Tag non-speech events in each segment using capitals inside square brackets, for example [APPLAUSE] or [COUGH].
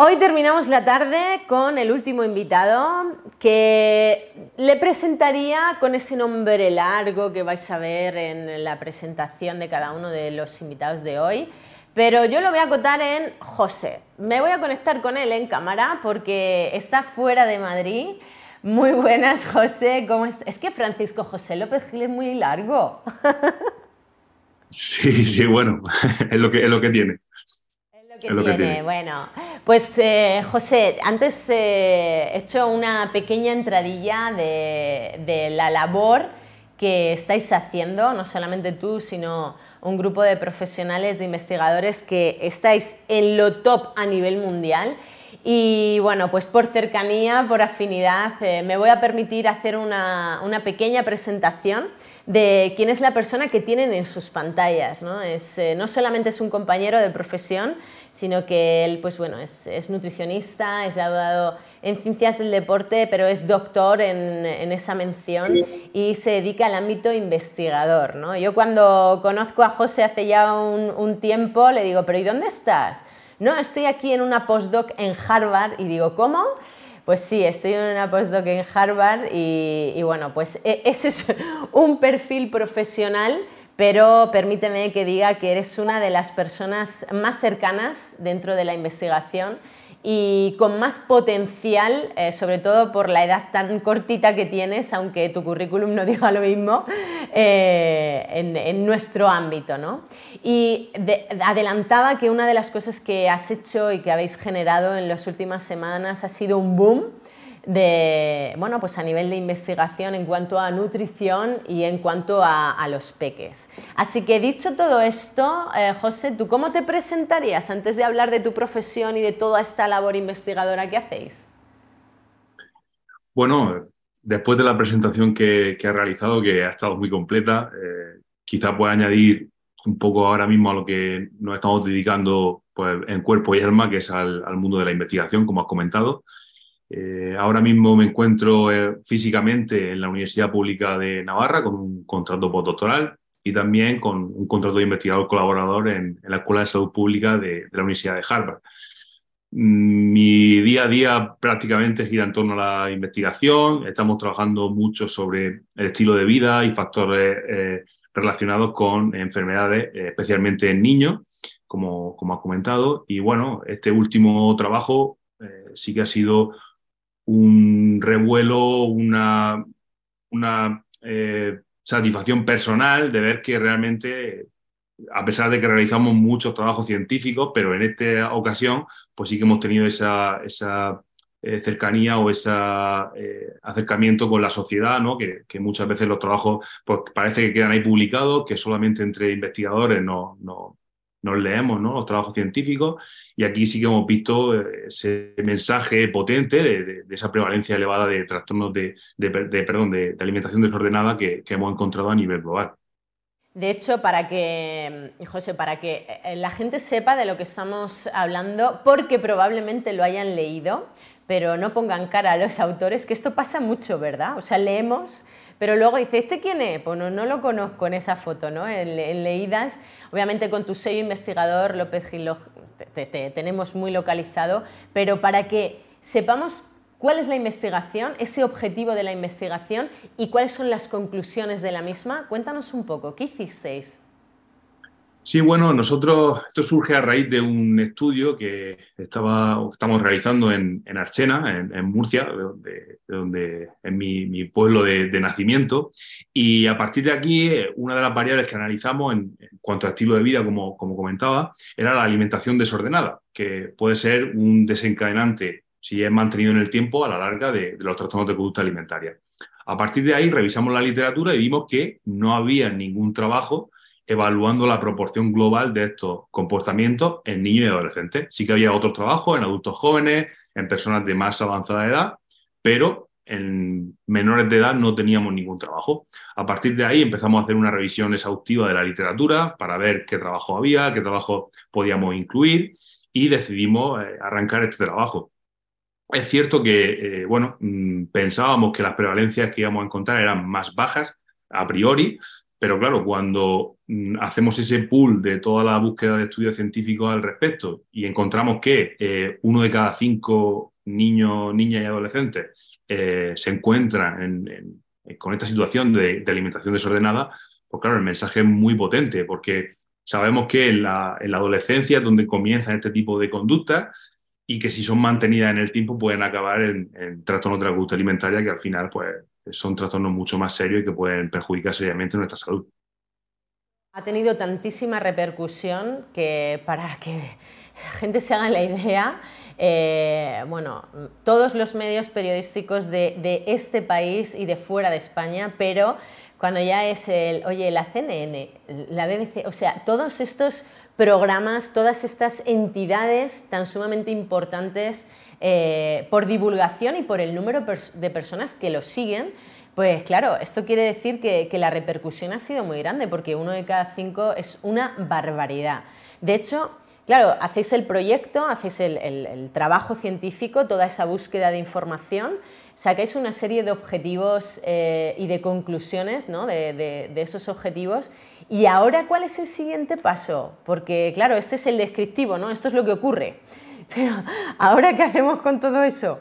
Hoy terminamos la tarde con el último invitado que le presentaría con ese nombre largo que vais a ver en la presentación de cada uno de los invitados de hoy. Pero yo lo voy a acotar en José. Me voy a conectar con él en cámara porque está fuera de Madrid. Muy buenas, José. ¿Cómo? Es que Francisco José López Gil es muy largo. [LAUGHS] Sí, sí, bueno, [LAUGHS] es lo que, es lo que tiene que, tiene. Bueno, pues eh, José, antes eh, he hecho una pequeña entradilla de, la labor que estáis haciendo, no solamente tú, sino un grupo de profesionales, de investigadores que estáis en lo top a nivel mundial. Y bueno, pues por cercanía, por afinidad, eh, me voy a permitir hacer una, una pequeña presentación de quién es la persona que tienen en sus pantallas. ¿no? Es, no solamente es un compañero de profesión, sino que él, pues bueno, es, es nutricionista, es graduado en ciencias del deporte, pero es doctor en, en, esa mención y se dedica al ámbito investigador. ¿no? Yo cuando conozco a José hace ya un, un, tiempo, le digo, pero ¿y dónde estás? No, estoy aquí en una postdoc en Harvard y digo, ¿cómo? Pues sí, estoy en una postdoc en Harvard y, y bueno, pues e, ese es [LAUGHS] un perfil profesional pero permíteme que diga que eres una de las personas más cercanas dentro de la investigación y con más potencial, eh, sobre todo por la edad tan cortita que tienes, aunque tu currículum no [LAUGHS] diga lo mismo, eh, en, nuestro ámbito. ¿no? Y adelantaba que una de las cosas que has hecho y que habéis generado en las últimas semanas ha sido un boom de, bueno, pues a nivel de investigación en cuanto a nutrición y en cuanto a, los peques. Así que dicho todo esto, eh, José, ¿tú cómo te presentarías antes de hablar de tu profesión y de toda esta labor investigadora que hacéis? Bueno, después de la presentación que, que ha realizado, que ha estado muy completa, eh, quizá pueda añadir un poco ahora mismo a lo que nos estamos dedicando pues, en cuerpo y alma, que es al, al mundo de la investigación, como has comentado. Eh, ahora mismo me encuentro eh, físicamente en la Universidad Pública de Navarra con un contrato postdoctoral y también con un contrato de investigador colaborador en, la Escuela de Salud Pública de, la Universidad de Harvard. Mm, mi día a día prácticamente gira en torno a la investigación. Estamos trabajando mucho sobre el estilo de vida y factores eh, relacionados con enfermedades, especialmente en niños, como, como has comentado. Y bueno, este último trabajo sí que ha sido un revuelo, una, una eh, satisfacción personal de ver que realmente, a pesar de que realizamos muchos trabajos científicos, pero en esta ocasión, pues sí que hemos tenido esa, esa eh, cercanía o ese eh, acercamiento con la sociedad, ¿no? que, muchas veces los trabajos pues, parece que quedan ahí publicados, que solamente entre investigadores no, no, nos leemos ¿no? los trabajos científicos y aquí sí que hemos visto eh, ese mensaje potente de, esa prevalencia elevada de trastornos de, perdón, de, alimentación desordenada que, hemos encontrado a nivel global. De hecho, para que, José, para que eh, la gente sepa de lo que estamos hablando, porque probablemente lo hayan leído, pero no pongan cara a los autores, que esto pasa mucho, ¿verdad? O sea, leemos pero luego dice, ¿este quién es? Pues no, lo conozco en esa foto, ¿no? En, leídas, obviamente con tu sello investigador, López Gil, te, tenemos muy localizado, pero para que sepamos cuál es la investigación, ese objetivo de la investigación y cuáles son las conclusiones de la misma, cuéntanos un poco, ¿qué hicisteis? Sí, bueno, nosotros, esto surge a raíz de un estudio que estaba, estamos realizando en, en Archena, en, Murcia, de donde, es mi, pueblo de, nacimiento. Y a partir de aquí, una de las variables que analizamos en, cuanto a estilo de vida, como, como comentaba, era la alimentación desordenada, que puede ser un desencadenante, si es mantenido en el tiempo, a la larga, de, de los trastornos de conducta alimentaria. A partir de ahí, revisamos la literatura y vimos que no había ningún trabajo evaluando la proporción global de estos comportamientos en niños y adolescentes. Sí que había otros trabajos en adultos jóvenes, en personas de más avanzada edad, pero en menores de edad no teníamos ningún trabajo. A partir de ahí empezamos a hacer una revisión exhaustiva de la literatura para ver qué trabajo había, qué trabajo podíamos incluir y decidimos eh, arrancar este trabajo. Es cierto que, eh, bueno, mm, pensábamos que las prevalencias que íbamos a encontrar eran más bajas a priori, pero claro, cuando mm, hacemos ese pool de toda la búsqueda de estudios científicos al respecto y encontramos que eh, uno de cada cinco niños, niñas y adolescentes eh, se encuentran con esta situación de, alimentación desordenada, pues claro, el mensaje es muy potente porque sabemos que en la, adolescencia es donde comienzan este tipo de conductas y que si son mantenidas en el tiempo pueden acabar en, en trastornos de la conducta alimentaria que al final pues son trastornos mucho más serios y que pueden perjudicar seriamente nuestra salud. Ha tenido tantísima repercusión que para que la gente se haga la idea, eh, bueno, todos los medios periodísticos de, este país y de fuera de España, pero cuando ya es el, oye, la CNN, la BBC, o sea, todos estos programas, todas estas entidades tan sumamente importantes eh, por divulgación y por el número de personas que lo siguen, pues claro, esto quiere decir que, la repercusión ha sido muy grande, porque uno de cada cinco es una barbaridad. De hecho, claro, hacéis el proyecto, hacéis el, trabajo científico, toda esa búsqueda de información, sacáis una serie de objetivos eh, y de conclusiones de, de, esos objetivos. ¿Y ahora cuál es el siguiente paso? Porque, claro, este es el descriptivo, ¿no? Esto es lo que ocurre. Pero ahora, ¿qué hacemos con todo eso?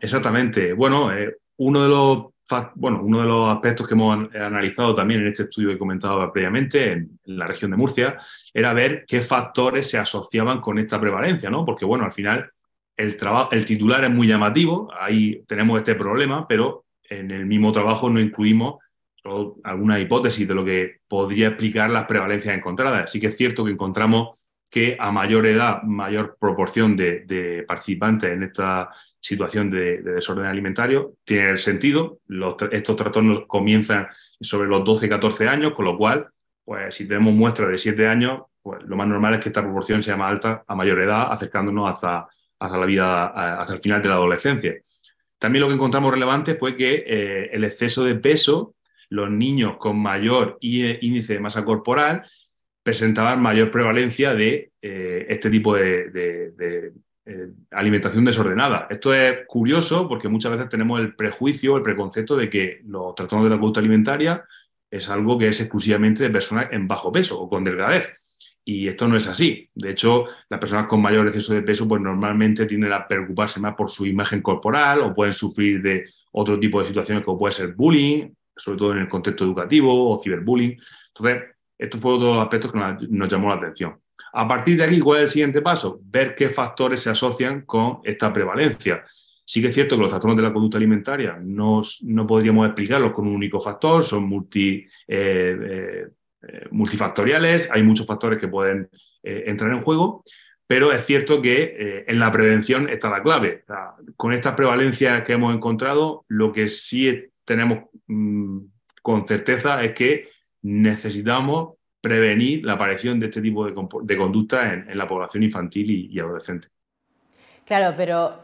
Exactamente. Bueno, eh, uno, de los, bueno, uno de los aspectos que hemos analizado también en este estudio que he comentado previamente en, la región de Murcia era ver qué factores se asociaban con esta prevalencia, ¿no? Porque, bueno, al final el, el titular es muy llamativo, ahí tenemos este problema, pero en el mismo trabajo no incluimos alguna hipótesis de lo que podría explicar las prevalencias encontradas. Así que es cierto que encontramos que a mayor edad, mayor proporción de, participantes en esta situación de, desorden alimentario, tiene sentido. estos trastornos comienzan sobre los 12-14 años, con lo cual, pues si tenemos muestras de 7 años, pues lo más normal es que esta proporción sea más alta a mayor edad, acercándonos hasta, hasta la vida, hasta el final de la adolescencia. También lo que encontramos relevante fue que eh, el exceso de peso, los niños con mayor índice de masa corporal presentaban mayor prevalencia de eh, este tipo de, eh, alimentación desordenada. Esto es curioso porque muchas veces tenemos el prejuicio, el preconcepto de que los trastornos de la conducta alimentaria es algo que es exclusivamente de personas en bajo peso o con delgadez. Y esto no es así. De hecho, las personas con mayor exceso de peso pues normalmente tienden a preocuparse más por su imagen corporal o pueden sufrir de otro tipo de situaciones como puede ser bullying, sobre todo en el contexto educativo o ciberbullying. Entonces, estos fueron todos los aspectos que nos, llamó la atención. A partir de aquí, ¿cuál es el siguiente paso? Ver qué factores se asocian con esta prevalencia. Sí que es cierto que los trastornos de la conducta alimentaria no, no podríamos explicarlos con un único factor, son eh, eh, eh, multifactoriales, hay muchos factores que pueden entrar en juego, pero es cierto que en la prevención está la clave. con estas prevalencias que hemos encontrado, lo que sí tenemos mm, con certeza es que necesitamos prevenir la aparición de este tipo de, conducta en, la población infantil y, adolescente. Claro, pero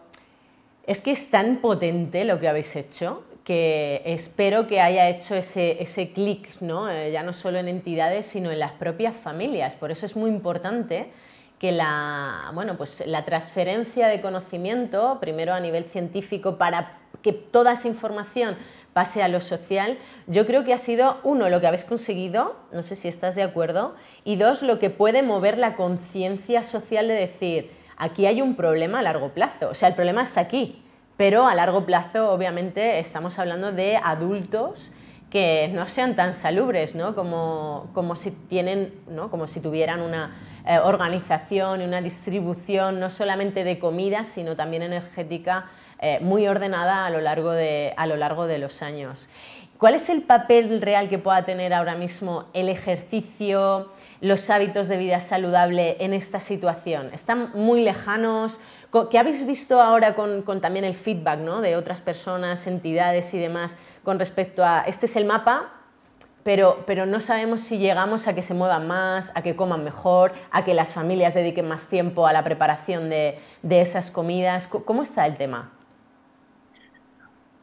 es que es tan potente lo que habéis hecho que espero que haya hecho ese, ese clic, ¿no? Eh, ya no solo en entidades, sino en las propias familias. Por eso es muy importante que la, bueno, pues la transferencia de conocimiento, primero a nivel científico, para que toda esa información pase a lo social, yo creo que ha sido, uno, lo que habéis conseguido, no sé si estás de acuerdo, y dos, lo que puede mover la conciencia social de decir, aquí hay un problema a largo plazo, o sea, el problema está aquí, pero a largo plazo, obviamente, estamos hablando de adultos que no sean tan salubres, ¿no? Como, como si tienen, ¿no? Como si tuvieran una eh, organización y una distribución no solamente de comida, sino también energética eh, muy ordenada a lo, largo de, a lo largo de los años. ¿Cuál es el papel real que pueda tener ahora mismo el ejercicio, los hábitos de vida saludable en esta situación? ¿Están muy lejanos? ¿Qué habéis visto ahora con, también el feedback de otras personas, entidades y demás con respecto a este es el mapa, pero, pero, no sabemos si llegamos a que se muevan más, a que coman mejor, a que las familias dediquen más tiempo a la preparación de, de esas comidas. ¿Cómo está el tema?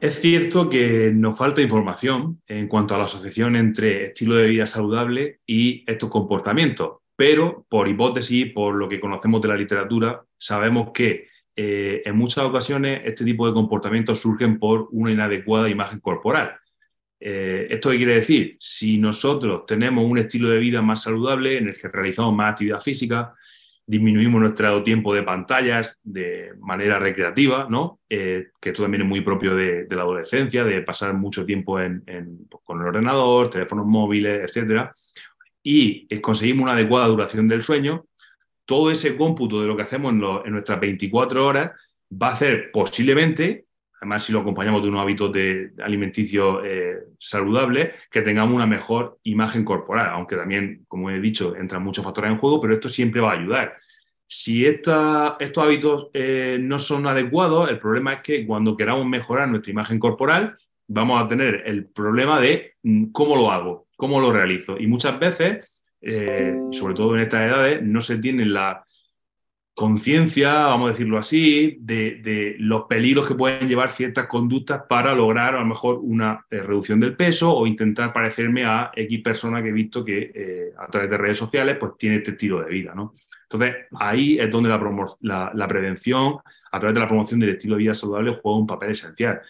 Es cierto que nos falta información en cuanto a la asociación entre estilo de vida saludable y estos comportamientos, pero por hipótesis, por lo que conocemos de la literatura, sabemos que eh, en muchas ocasiones este tipo de comportamientos surgen por una inadecuada imagen corporal. Eh, ¿Esto qué quiere decir? Si nosotros tenemos un estilo de vida más saludable en el que realizamos más actividad física, disminuimos nuestro tiempo de pantallas de manera recreativa, ¿no? Eh, que esto también es muy propio de, la adolescencia, de pasar mucho tiempo pues, con el ordenador, teléfonos móviles, etcétera, y eh, conseguimos una adecuada duración del sueño, todo ese cómputo de lo que hacemos en, nuestras 24 horas va a hacer posiblemente, además si lo acompañamos de unos hábitos de alimenticio eh, saludables, que tengamos una mejor imagen corporal, aunque también, como he dicho, entran muchos factores en juego, pero esto siempre va a ayudar. Si estos hábitos eh, no son adecuados, el problema es que cuando queramos mejorar nuestra imagen corporal, vamos a tener el problema de mm, cómo lo hago, cómo lo realizo. Y muchas veces eh, sobre todo en estas edades, no se tiene la conciencia, vamos a decirlo así, de, los peligros que pueden llevar ciertas conductas para lograr a lo mejor una eh, reducción del peso o intentar parecerme a X persona que he visto que eh, a través de redes sociales pues tiene este estilo de vida. ¿no? Entonces, ahí es donde la, la prevención, a través de la promoción del estilo de vida saludable, juega un papel esencial.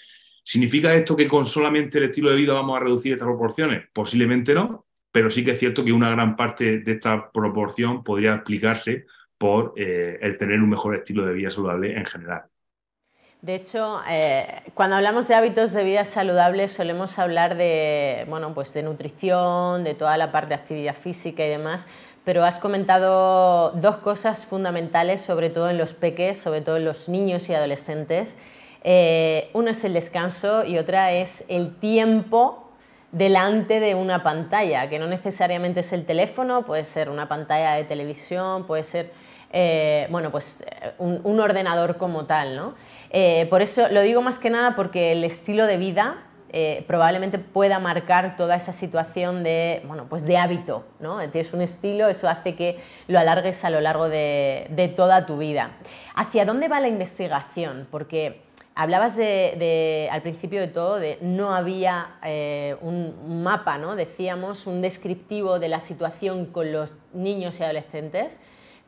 ¿Significa esto que con solamente el estilo de vida vamos a reducir estas proporciones? Posiblemente no, pero sí que es cierto que una gran parte de esta proporción podría explicarse por eh, el tener un mejor estilo de vida saludable en general. De hecho, eh, cuando hablamos de hábitos de vida saludable solemos hablar de, bueno, pues de nutrición, de toda la parte de actividad física y demás, pero has comentado dos cosas fundamentales, sobre todo en los peques, sobre todo en los niños y adolescentes. Eh, uno es el descanso y otra es el tiempo delante de una pantalla, que no necesariamente es el teléfono, puede ser una pantalla de televisión, puede ser eh, bueno, pues eh, un, ordenador como tal. ¿no? Eh, por eso lo digo más que nada porque el estilo de vida probablemente pueda marcar toda esa situación de, bueno, pues de hábito. ¿no? Tienes un estilo, eso hace que lo alargues a lo largo de, de toda tu vida. ¿Hacia dónde va la investigación? Porque Hablabas de, al principio de todo de no había eh, un mapa, ¿no? decíamos, un descriptivo de la situación con los niños y adolescentes,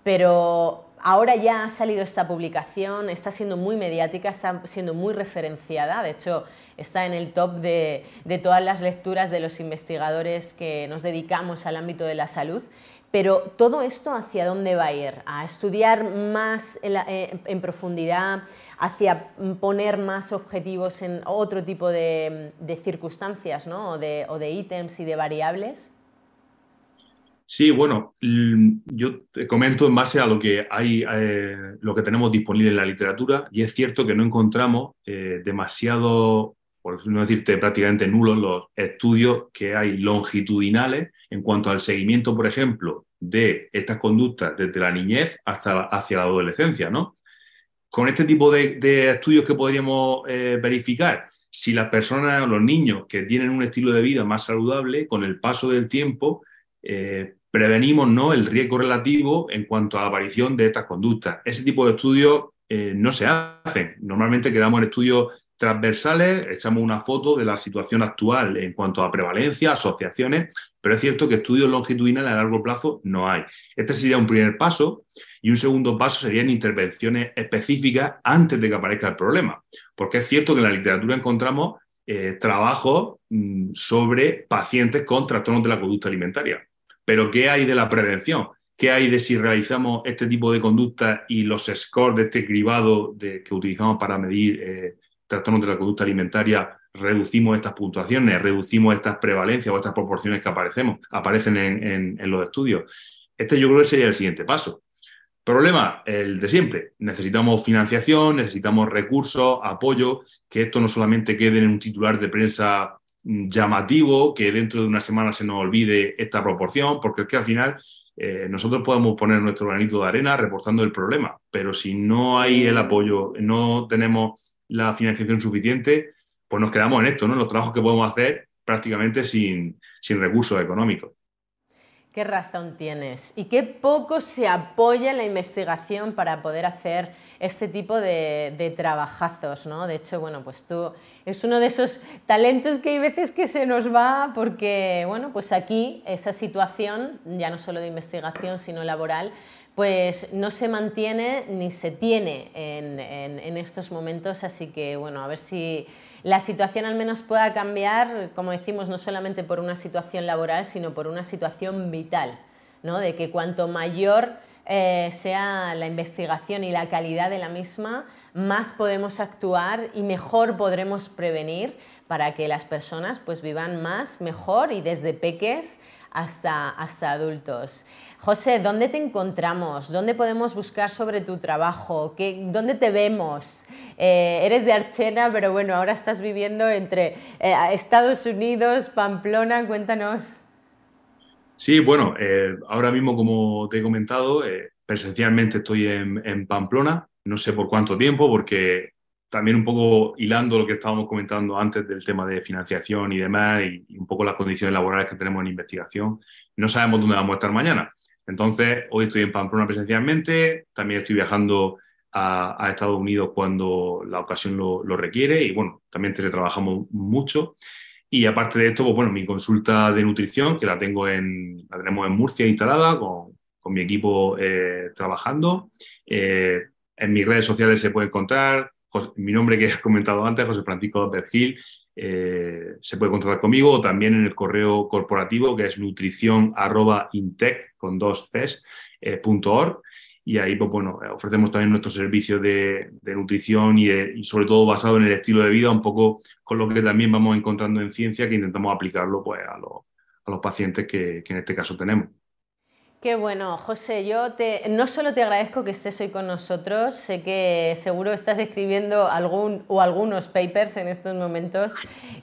pero ahora ya ha salido esta publicación, está siendo muy mediática, está siendo muy referenciada, de hecho está en el top de, todas las lecturas de los investigadores que nos dedicamos al ámbito de la salud. Pero todo esto, ¿hacia dónde va a ir? ¿A estudiar más en eh, profundidad? Hacia poner más objetivos en otro tipo de, circunstancias ¿no? o, de, ítems y de variables? Sí, bueno, yo te comento en base a lo que hay, eh, lo que tenemos disponible en la literatura, y es cierto que no encontramos eh, demasiado, por no decirte prácticamente nulos, los estudios que hay longitudinales en cuanto al seguimiento, por ejemplo, de estas conductas desde la niñez hasta hacia la adolescencia, ¿no? Con este tipo de, estudios que podríamos eh, verificar, si las personas o los niños que tienen un estilo de vida más saludable, con el paso del tiempo, eh, prevenimos ¿no? el riesgo relativo en cuanto a la aparición de estas conductas. Ese tipo de estudios eh, no se hacen. Normalmente quedamos en estudios transversales, echamos una foto de la situación actual en cuanto a prevalencia, asociaciones, pero es cierto que estudios longitudinales a largo plazo no hay. Este sería un primer paso y un segundo paso serían intervenciones específicas antes de que aparezca el problema, porque es cierto que en la literatura encontramos eh, trabajos mm, sobre pacientes con trastornos de la conducta alimentaria. Pero ¿qué hay de la prevención? ¿Qué hay de si realizamos este tipo de conducta y los scores de este cribado que utilizamos para medir eh, trastornos de la conducta alimentaria, reducimos estas puntuaciones, reducimos estas prevalencias o estas proporciones que aparecemos, aparecen en, los estudios. Este yo creo que sería el siguiente paso. Problema, el de siempre. Necesitamos financiación, necesitamos recursos, apoyo, que esto no solamente quede en un titular de prensa llamativo, que dentro de una semana se nos olvide esta proporción, porque es que al final eh, nosotros podemos poner nuestro granito de arena reportando el problema, pero si no hay el apoyo, no tenemos la financiación suficiente, pues nos quedamos en esto, ¿no? Los trabajos que podemos hacer prácticamente sin, recursos económicos. Qué razón tienes. Y qué poco se apoya la investigación para poder hacer este tipo de, trabajazos, ¿no? De hecho, bueno, pues tú es uno de esos talentos que hay veces que se nos va porque, bueno, pues aquí esa situación, ya no solo de investigación, sino laboral, pues no se mantiene ni se tiene en, estos momentos, así que bueno, a ver si la situación al menos pueda cambiar, como decimos, no solamente por una situación laboral, sino por una situación vital, ¿no? de que cuanto mayor eh, sea la investigación y la calidad de la misma, más podemos actuar y mejor podremos prevenir para que las personas pues vivan más, mejor y desde peques hasta, hasta adultos. José, ¿dónde te encontramos? ¿Dónde podemos buscar sobre tu trabajo? ¿Qué, ¿Dónde te vemos? Eh, eres de Archena, pero bueno, ahora estás viviendo entre eh, Estados Unidos, Pamplona, cuéntanos. Sí, bueno, eh, ahora mismo, como te he comentado, presencialmente estoy en, en, Pamplona, no sé por cuánto tiempo, porque también un poco hilando lo que estábamos comentando antes del tema de financiación y demás, y, un poco las condiciones laborales que tenemos en investigación, no sabemos dónde vamos a estar mañana. Entonces, hoy estoy en Pamplona presencialmente, también estoy viajando a, Estados Unidos cuando la ocasión lo, requiere y bueno, también teletrabajamos mucho. Y aparte de esto, pues bueno, mi consulta de nutrición, que la tengo en, la tenemos en Murcia instalada con, con mi equipo eh, trabajando. Eh, en mis redes sociales se puede encontrar mi nombre que he comentado antes, José Francisco Bergil, eh, se puede contactar conmigo o también en el correo corporativo que es nutrición con dos Cs, eh, y ahí pues, bueno, ofrecemos también nuestros servicios de, nutrición y, sobre todo basado en el estilo de vida, un poco con lo que también vamos encontrando en ciencia que intentamos aplicarlo pues, a, los pacientes que en este caso tenemos. Qué bueno, José, yo te, no solo te agradezco que estés hoy con nosotros, sé que seguro estás escribiendo algún o algunos papers en estos momentos,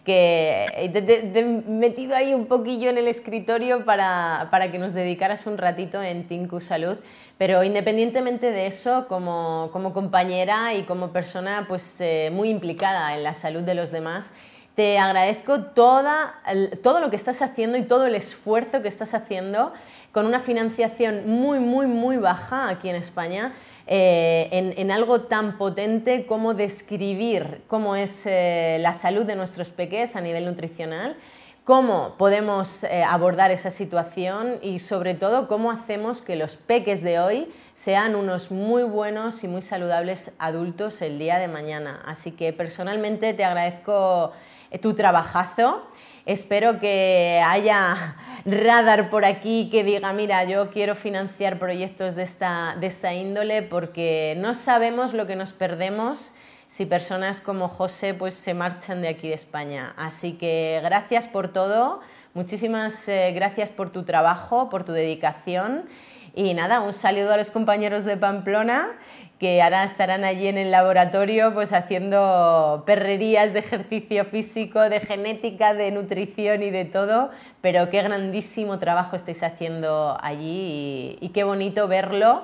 que te, he metido ahí un poquillo en el escritorio para, para, que nos dedicaras un ratito en Tinku Salud, pero independientemente de eso, como, como compañera y como persona pues, eh, muy implicada en la salud de los demás, te agradezco toda, todo lo que estás haciendo y todo el esfuerzo que estás haciendo con una financiación muy, muy, muy baja aquí en España eh, en, algo tan potente como describir cómo es eh, la salud de nuestros peques a nivel nutricional, cómo podemos eh, abordar esa situación y sobre todo cómo hacemos que los peques de hoy sean unos muy buenos y muy saludables adultos el día de mañana. Así que personalmente te agradezco tu trabajazo. Espero que haya radar por aquí que diga, mira, yo quiero financiar proyectos de esta, de esta índole porque no sabemos lo que nos perdemos si personas como José pues, se marchan de aquí de España. Así que gracias por todo, muchísimas eh, gracias por tu trabajo, por tu dedicación y nada, un saludo a los compañeros de Pamplona que ahora estarán allí en el laboratorio pues haciendo perrerías de ejercicio físico, de genética, de nutrición y de todo, pero qué grandísimo trabajo estáis haciendo allí y, y qué bonito verlo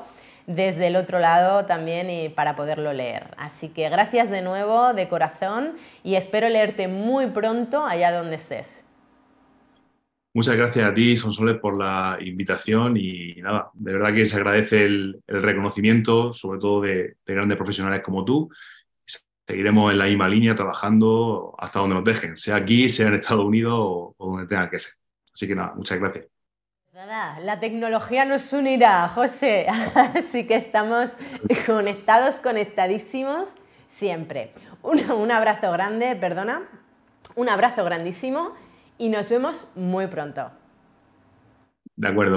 desde el otro lado también y para poderlo leer. Así que gracias de nuevo, de corazón, y espero leerte muy pronto allá donde estés. Muchas gracias a ti, Sonsoles, por la invitación y nada, de verdad que se agradece el, reconocimiento, sobre todo de, grandes profesionales como tú. Seguiremos en la misma línea trabajando hasta donde nos dejen, sea aquí, sea en Estados Unidos o, donde tenga que ser. Así que nada, muchas gracias. Nada, la tecnología nos unirá, José. [LAUGHS] Así que estamos conectados, conectadísimos siempre. un abrazo grande, perdona. Un abrazo grandísimo y nos vemos muy pronto. De acuerdo.